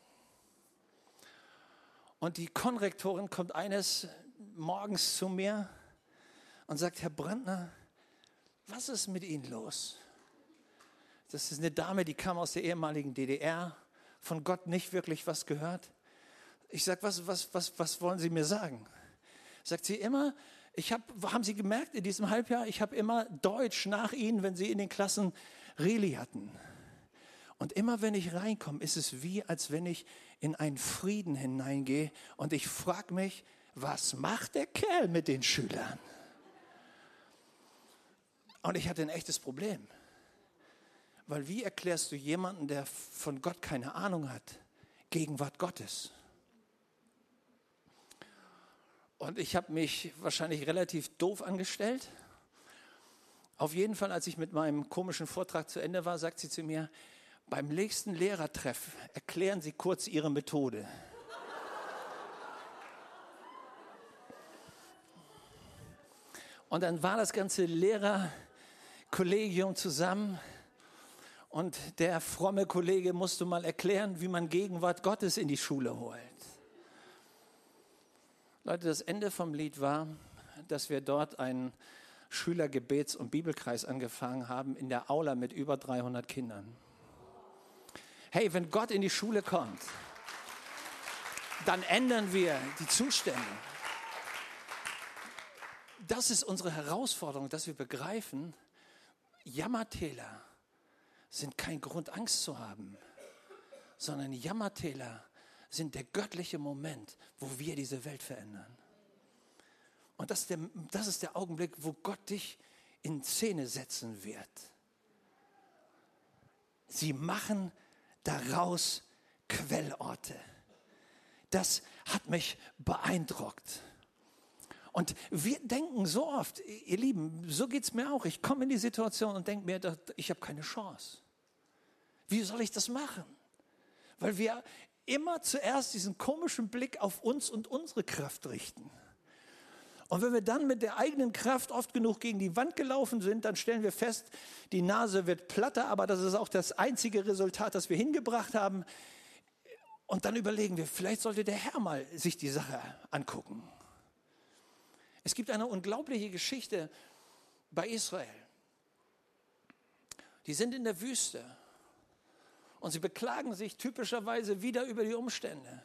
Und die Konrektorin kommt eines Morgens zu mir und sagt, Herr Brandner, was ist mit Ihnen los? Das ist eine Dame, die kam aus der ehemaligen DDR, von Gott nicht wirklich was gehört. Ich sage, was, was, was, was wollen Sie mir sagen? Sagt sie immer, ich hab, haben Sie gemerkt in diesem Halbjahr, ich habe immer Deutsch nach Ihnen, wenn Sie in den Klassen Reli hatten. Und immer wenn ich reinkomme, ist es wie, als wenn ich in einen Frieden hineingehe und ich frage mich, was macht der Kerl mit den Schülern? Und ich hatte ein echtes Problem. Weil wie erklärst du jemanden, der von Gott keine Ahnung hat, Gegenwart Gottes? Und ich habe mich wahrscheinlich relativ doof angestellt. Auf jeden Fall, als ich mit meinem komischen Vortrag zu Ende war, sagt sie zu mir, beim nächsten Lehrertreff erklären Sie kurz Ihre Methode. Und dann war das ganze Lehrerkollegium zusammen und der fromme Kollege musste mal erklären, wie man Gegenwart Gottes in die Schule holt. Leute, das Ende vom Lied war, dass wir dort ein, Schülergebets- und Bibelkreis angefangen haben in der Aula mit über 300 Kindern. Hey, wenn Gott in die Schule kommt, dann ändern wir die Zustände. Das ist unsere Herausforderung, dass wir begreifen, Jammertäler sind kein Grund, Angst zu haben, sondern Jammertäler sind der göttliche Moment, wo wir diese Welt verändern. Und das ist der, das ist der Augenblick, wo Gott dich in Szene setzen wird. Sie machen daraus Quellorte. Das hat mich beeindruckt. Und wir denken so oft, ihr Lieben, so geht es mir auch. Ich komme in die Situation und denke mir, ich habe keine Chance. Wie soll ich das machen? Weil wir immer zuerst diesen komischen Blick auf uns und unsere Kraft richten. Und wenn wir dann mit der eigenen Kraft oft genug gegen die Wand gelaufen sind, dann stellen wir fest, die Nase wird platter, aber das ist auch das einzige Resultat, das wir hingebracht haben. Und dann überlegen wir, vielleicht sollte der Herr mal sich die Sache angucken. Es gibt eine unglaubliche Geschichte bei Israel. Die sind in der Wüste und sie beklagen sich typischerweise wieder über die Umstände.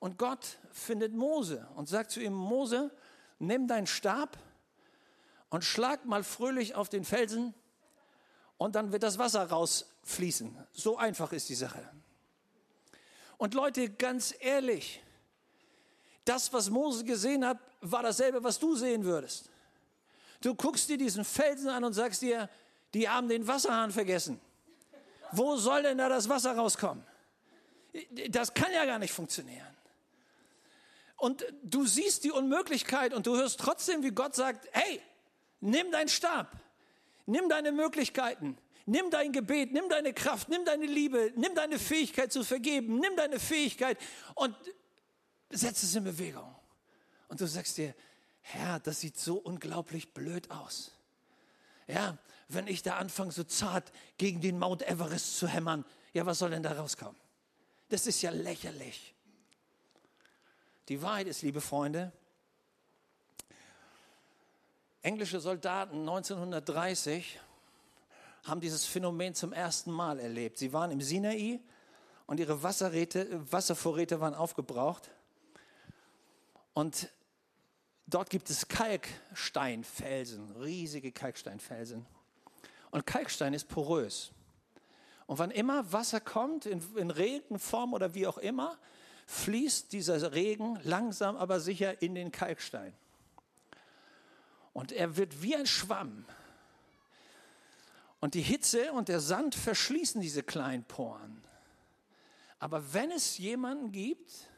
Und Gott findet Mose und sagt zu ihm, Mose, nimm deinen Stab und schlag mal fröhlich auf den Felsen und dann wird das Wasser rausfließen. So einfach ist die Sache. Und Leute, ganz ehrlich, das, was Mose gesehen hat, war dasselbe, was du sehen würdest. Du guckst dir diesen Felsen an und sagst dir, die haben den Wasserhahn vergessen. Wo soll denn da das Wasser rauskommen? Das kann ja gar nicht funktionieren. Und du siehst die Unmöglichkeit und du hörst trotzdem, wie Gott sagt, hey, nimm deinen Stab, nimm deine Möglichkeiten, nimm dein Gebet, nimm deine Kraft, nimm deine Liebe, nimm deine Fähigkeit zu vergeben, nimm deine Fähigkeit und setz es in Bewegung. Und du sagst dir, Herr, das sieht so unglaublich blöd aus. Ja, wenn ich da anfange, so zart gegen den Mount Everest zu hämmern, ja, was soll denn da rauskommen? Das ist ja lächerlich. Die Wahrheit ist, liebe Freunde, englische Soldaten 1930 haben dieses Phänomen zum ersten Mal erlebt. Sie waren im Sinai und ihre Wasservorräte waren aufgebraucht. Und dort gibt es Kalksteinfelsen, riesige Kalksteinfelsen. Und Kalkstein ist porös. Und wann immer Wasser kommt, in, in Regenform oder wie auch immer, fließt dieser Regen langsam aber sicher in den Kalkstein. Und er wird wie ein Schwamm. Und die Hitze und der Sand verschließen diese kleinen Poren. Aber wenn es jemanden gibt,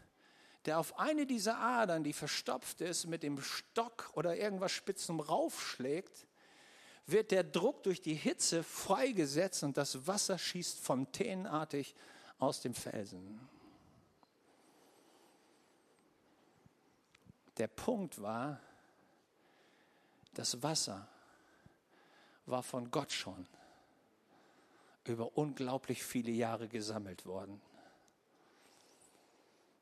der auf eine dieser Adern, die verstopft ist, mit dem Stock oder irgendwas Spitzem raufschlägt, wird der Druck durch die Hitze freigesetzt und das Wasser schießt fontänenartig aus dem Felsen. Der Punkt war, das Wasser war von Gott schon über unglaublich viele Jahre gesammelt worden.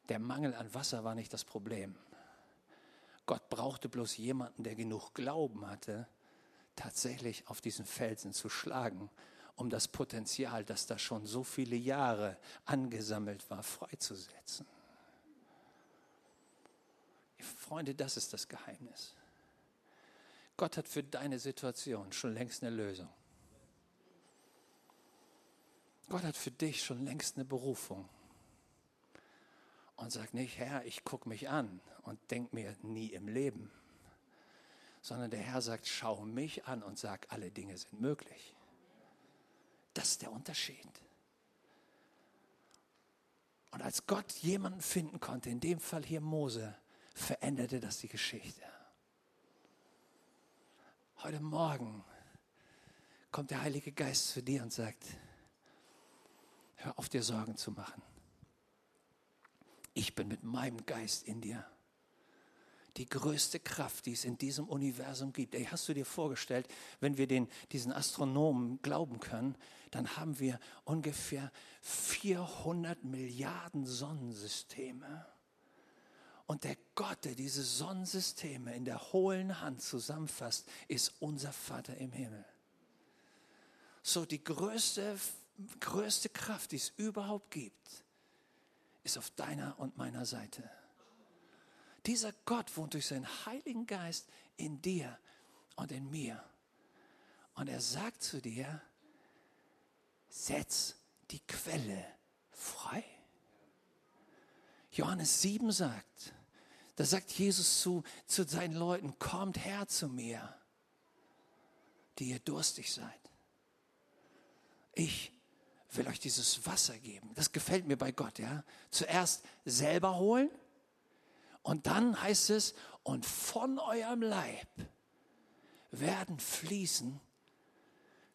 Der Mangel an Wasser war nicht das Problem. Gott brauchte bloß jemanden, der genug Glauben hatte, tatsächlich auf diesen Felsen zu schlagen, um das Potenzial, das da schon so viele Jahre angesammelt war, freizusetzen. Freunde, das ist das Geheimnis. Gott hat für deine Situation schon längst eine Lösung. Gott hat für dich schon längst eine Berufung und sagt nicht, Herr, ich gucke mich an und denke mir nie im Leben, sondern der Herr sagt, schau mich an und sag, alle Dinge sind möglich. Das ist der Unterschied. Und als Gott jemanden finden konnte, in dem Fall hier Mose, veränderte das die Geschichte. Heute Morgen kommt der Heilige Geist zu dir und sagt, hör auf dir Sorgen zu machen ich bin mit meinem Geist in dir. Die größte Kraft, die es in diesem Universum gibt. Ey, hast du dir vorgestellt, wenn wir den, diesen Astronomen glauben können, dann haben wir ungefähr 400 Milliarden Sonnensysteme. Und der Gott, der diese Sonnensysteme in der hohlen Hand zusammenfasst, ist unser Vater im Himmel. So die größte, größte Kraft, die es überhaupt gibt, ist auf deiner und meiner Seite. Dieser Gott wohnt durch seinen Heiligen Geist in dir und in mir. Und er sagt zu dir, setz die Quelle frei. Johannes 7 sagt, da sagt Jesus zu, zu seinen Leuten, kommt her zu mir, die ihr durstig seid. Ich will euch dieses Wasser geben. Das gefällt mir bei Gott, ja. Zuerst selber holen und dann heißt es, und von eurem Leib werden fließen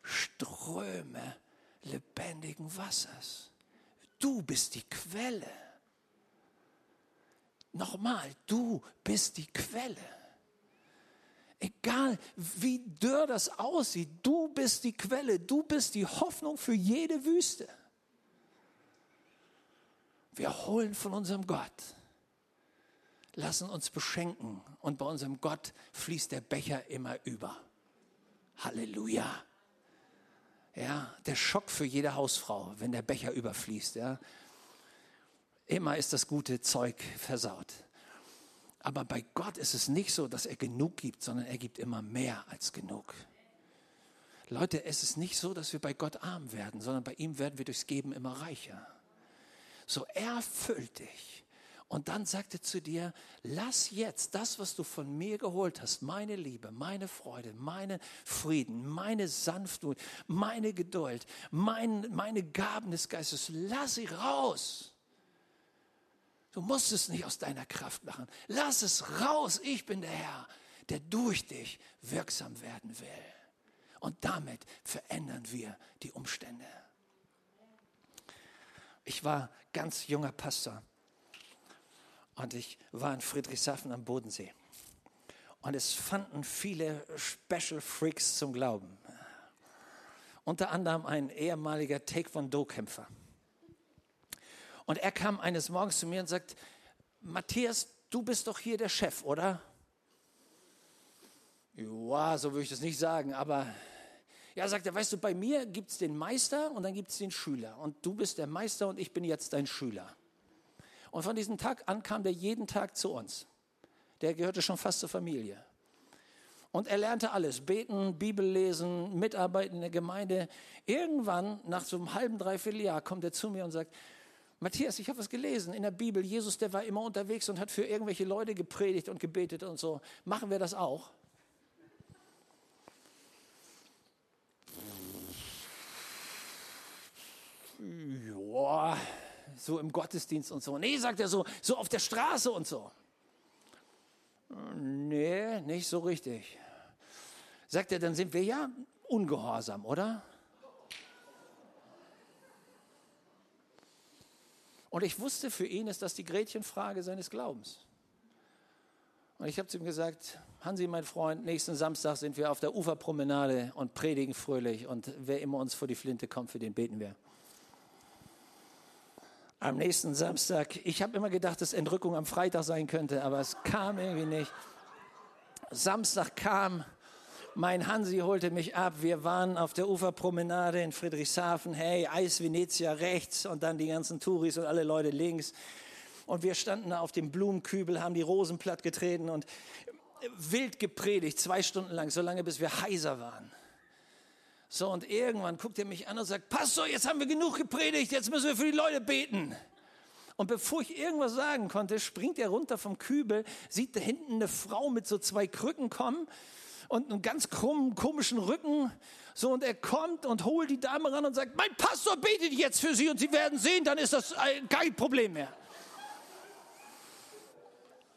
Ströme lebendigen Wassers. Du bist die Quelle. Nochmal, du bist die Quelle. Egal wie dürr das aussieht, du bist die Quelle, du bist die Hoffnung für jede Wüste. Wir holen von unserem Gott, lassen uns beschenken und bei unserem Gott fließt der Becher immer über. Halleluja. Ja, der Schock für jede Hausfrau, wenn der Becher überfließt. Ja. Immer ist das gute Zeug versaut. Aber bei Gott ist es nicht so, dass er genug gibt, sondern er gibt immer mehr als genug. Leute, es ist nicht so, dass wir bei Gott arm werden, sondern bei ihm werden wir durchs Geben immer reicher. So, er füllt dich. Und dann sagt er zu dir, lass jetzt das, was du von mir geholt hast, meine Liebe, meine Freude, meine Frieden, meine Sanftmut, meine Geduld, mein, meine Gaben des Geistes, lass sie raus. Du musst es nicht aus deiner Kraft machen. Lass es raus. Ich bin der Herr, der durch dich wirksam werden will. Und damit verändern wir die Umstände. Ich war ganz junger Pastor und ich war in Friedrichshafen am Bodensee. Und es fanden viele Special Freaks zum Glauben. Unter anderem ein ehemaliger Taekwondo-Kämpfer. Und er kam eines Morgens zu mir und sagt, Matthias, du bist doch hier der Chef, oder? Ja, so würde ich das nicht sagen, aber ja, sagt er, weißt du, bei mir gibt es den Meister und dann gibt es den Schüler. Und du bist der Meister und ich bin jetzt dein Schüler. Und von diesem Tag an kam der jeden Tag zu uns. Der gehörte schon fast zur Familie. Und er lernte alles, beten, Bibel lesen, mitarbeiten in der Gemeinde. Irgendwann, nach so einem halben, dreiviertel Jahr, kommt er zu mir und sagt, Matthias, ich habe was gelesen in der Bibel. Jesus, der war immer unterwegs und hat für irgendwelche Leute gepredigt und gebetet und so. Machen wir das auch? Ja, so im Gottesdienst und so. Nee, sagt er so, so auf der Straße und so. Nee, nicht so richtig. Sagt er, dann sind wir ja ungehorsam, oder? Und ich wusste, für ihn ist das die Gretchenfrage seines Glaubens. Und ich habe zu ihm gesagt, Hansi, mein Freund, nächsten Samstag sind wir auf der Uferpromenade und predigen fröhlich. Und wer immer uns vor die Flinte kommt, für den beten wir. Am nächsten Samstag, ich habe immer gedacht, dass Entrückung am Freitag sein könnte, aber es kam irgendwie nicht. Samstag kam mein Hansi holte mich ab. Wir waren auf der Uferpromenade in Friedrichshafen. Hey, Eis Venezia rechts und dann die ganzen Touris und alle Leute links. Und wir standen da auf dem Blumenkübel, haben die Rosen platt getreten und wild gepredigt, zwei Stunden lang, so lange bis wir heiser waren. So, und irgendwann guckt er mich an und sagt, Pastor, jetzt haben wir genug gepredigt, jetzt müssen wir für die Leute beten. Und bevor ich irgendwas sagen konnte, springt er runter vom Kübel, sieht da hinten eine Frau mit so zwei Krücken kommen und einen ganz krummen, komischen Rücken. So, und er kommt und holt die Dame ran und sagt, mein Pastor betet jetzt für Sie und Sie werden sehen, dann ist das kein Problem mehr.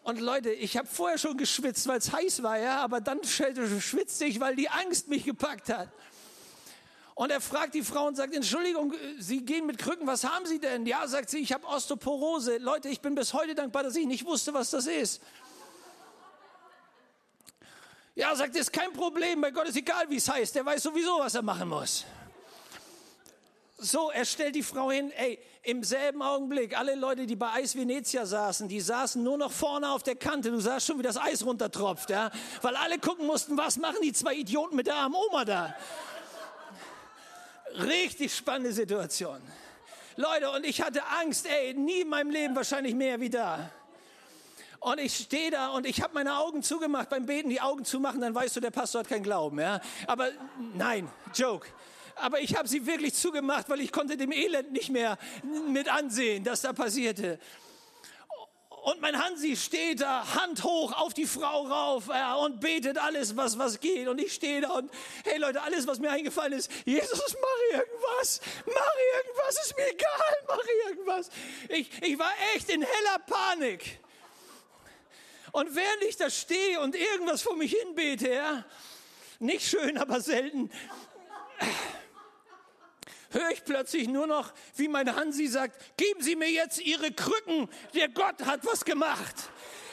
Und Leute, ich habe vorher schon geschwitzt, weil es heiß war, ja, aber dann schwitzte ich, weil die Angst mich gepackt hat. Und er fragt die Frau und sagt, Entschuldigung, Sie gehen mit Krücken, was haben Sie denn? Ja, sagt sie, ich habe Osteoporose. Leute, ich bin bis heute dankbar, dass ich nicht wusste, was das ist. Ja, sagt, ist kein Problem, bei Gott ist egal, wie es heißt, der weiß sowieso, was er machen muss. So, er stellt die Frau hin, ey, im selben Augenblick, alle Leute, die bei Eis Venezia saßen, die saßen nur noch vorne auf der Kante. Du sahst schon, wie das Eis runtertropft, ja. Weil alle gucken mussten, was machen die zwei Idioten mit der armen Oma da. Richtig spannende Situation. Leute, und ich hatte Angst, ey, nie in meinem Leben wahrscheinlich mehr wie da. Und ich stehe da und ich habe meine Augen zugemacht. Beim Beten die Augen zumachen, dann weißt du, der Pastor hat keinen Glauben. Ja? Aber nein, Joke. Aber ich habe sie wirklich zugemacht, weil ich konnte dem Elend nicht mehr mit ansehen, das da passierte. Und mein Hansi steht da, Hand hoch auf die Frau rauf ja, und betet alles, was, was geht. Und ich stehe da und, hey Leute, alles, was mir eingefallen ist, Jesus, mach irgendwas, mach irgendwas, ist mir egal, mach irgendwas. Ich, ich war echt in heller Panik. Und während ich da stehe und irgendwas vor mich hin bete, ja, nicht schön, aber selten, höre ich plötzlich nur noch, wie mein Hansi sagt, geben Sie mir jetzt Ihre Krücken, der Gott hat was gemacht.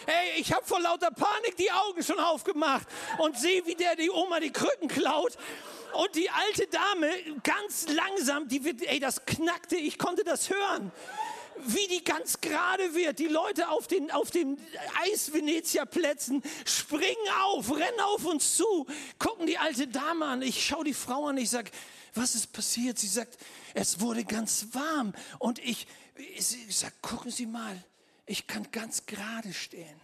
Hey, ich habe vor lauter Panik die Augen schon aufgemacht und sehe, wie der die Oma die Krücken klaut. Und die alte Dame ganz langsam, die wird, ey, das knackte, ich konnte das hören wie die ganz gerade wird. Die Leute auf den, auf den Eis-Venezia-Plätzen springen auf, rennen auf uns zu, gucken die alte Dame an. Ich schaue die Frau an, ich sage, was ist passiert? Sie sagt, es wurde ganz warm. Und ich, ich sage, gucken Sie mal, ich kann ganz gerade stehen.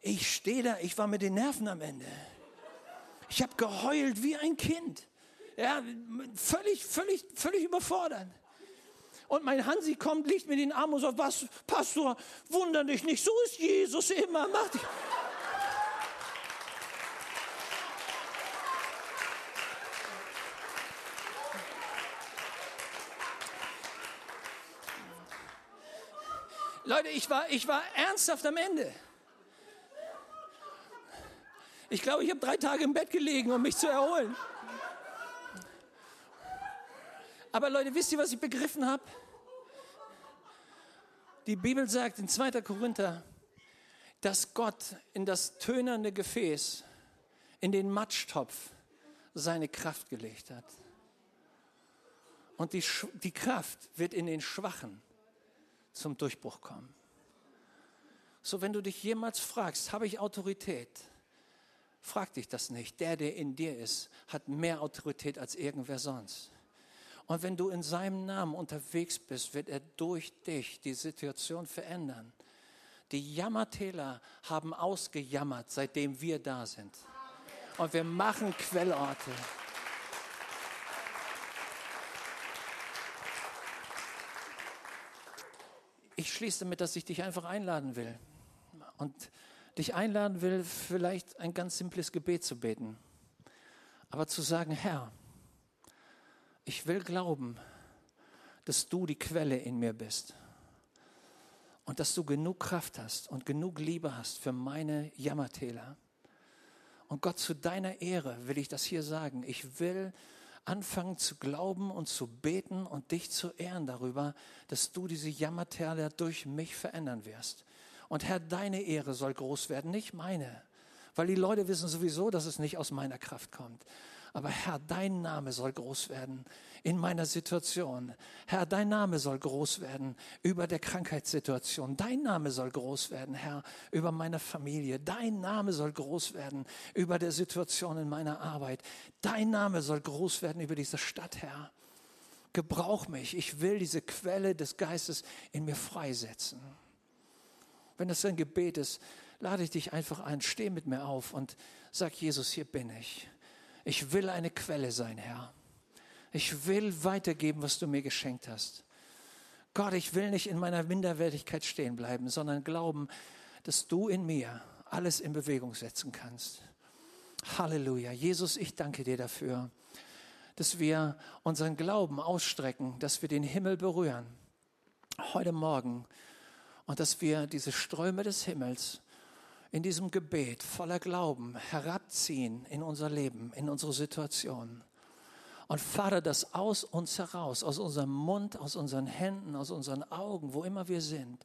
Ich stehe da, ich war mit den Nerven am Ende. Ich habe geheult wie ein Kind. Ja, völlig, völlig, völlig überfordert. Und mein Hansi kommt, liegt mir den Arm und sagt, was, Pastor, wunder dich nicht, so ist Jesus immer, mach dich. Leute, ich war, ich war ernsthaft am Ende. Ich glaube, ich habe drei Tage im Bett gelegen, um mich zu erholen. Aber Leute, wisst ihr, was ich begriffen habe? Die Bibel sagt in 2. Korinther, dass Gott in das tönernde Gefäß, in den Matschtopf, seine Kraft gelegt hat. Und die, die Kraft wird in den Schwachen zum Durchbruch kommen. So, wenn du dich jemals fragst, habe ich Autorität? Frag dich das nicht. Der, der in dir ist, hat mehr Autorität als irgendwer sonst. Und wenn du in seinem Namen unterwegs bist, wird er durch dich die Situation verändern. Die Jammertäler haben ausgejammert, seitdem wir da sind. Und wir machen Quellorte. Ich schließe damit, dass ich dich einfach einladen will. Und dich einladen will, vielleicht ein ganz simples Gebet zu beten. Aber zu sagen, Herr, ich will glauben, dass du die Quelle in mir bist und dass du genug Kraft hast und genug Liebe hast für meine Jammertäler. Und Gott, zu deiner Ehre will ich das hier sagen. Ich will anfangen zu glauben und zu beten und dich zu ehren darüber, dass du diese Jammertäler durch mich verändern wirst. Und Herr, deine Ehre soll groß werden, nicht meine. Weil die Leute wissen sowieso, dass es nicht aus meiner Kraft kommt. Aber Herr, dein Name soll groß werden in meiner Situation. Herr, dein Name soll groß werden über der Krankheitssituation. Dein Name soll groß werden, Herr, über meine Familie. Dein Name soll groß werden über der Situation in meiner Arbeit. Dein Name soll groß werden über diese Stadt, Herr. Gebrauch mich. Ich will diese Quelle des Geistes in mir freisetzen. Wenn das ein Gebet ist, lade ich dich einfach ein, steh mit mir auf und sag, Jesus, hier bin ich. Ich will eine Quelle sein, Herr. Ich will weitergeben, was du mir geschenkt hast. Gott, ich will nicht in meiner Minderwertigkeit stehen bleiben, sondern glauben, dass du in mir alles in Bewegung setzen kannst. Halleluja. Jesus, ich danke dir dafür, dass wir unseren Glauben ausstrecken, dass wir den Himmel berühren. Heute Morgen. Und dass wir diese Ströme des Himmels in diesem Gebet voller Glauben herabziehen in unser Leben, in unsere Situation. Und Vater, dass aus uns heraus, aus unserem Mund, aus unseren Händen, aus unseren Augen, wo immer wir sind,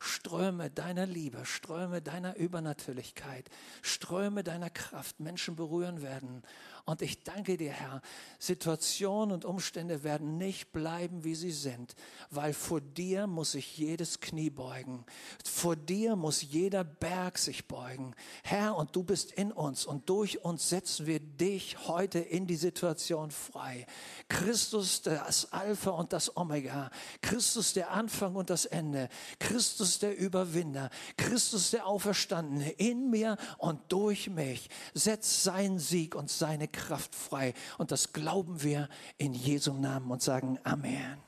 Ströme deiner Liebe, Ströme deiner Übernatürlichkeit, Ströme deiner Kraft. Menschen berühren werden Und ich danke dir, Herr, Situationen und Umstände werden nicht bleiben, wie sie sind, weil vor dir muss sich jedes Knie beugen. Vor dir muss jeder Berg sich beugen. Herr, und du bist in uns und durch uns setzen wir dich heute in die Situation frei. Christus, das Alpha und das Omega. Christus, der Anfang und das Ende. Christus, der Überwinder. Christus, der Auferstandene. In mir und durch mich. Setz seinen Sieg und seine Kraft frei. Und das glauben wir in Jesu Namen und sagen Amen.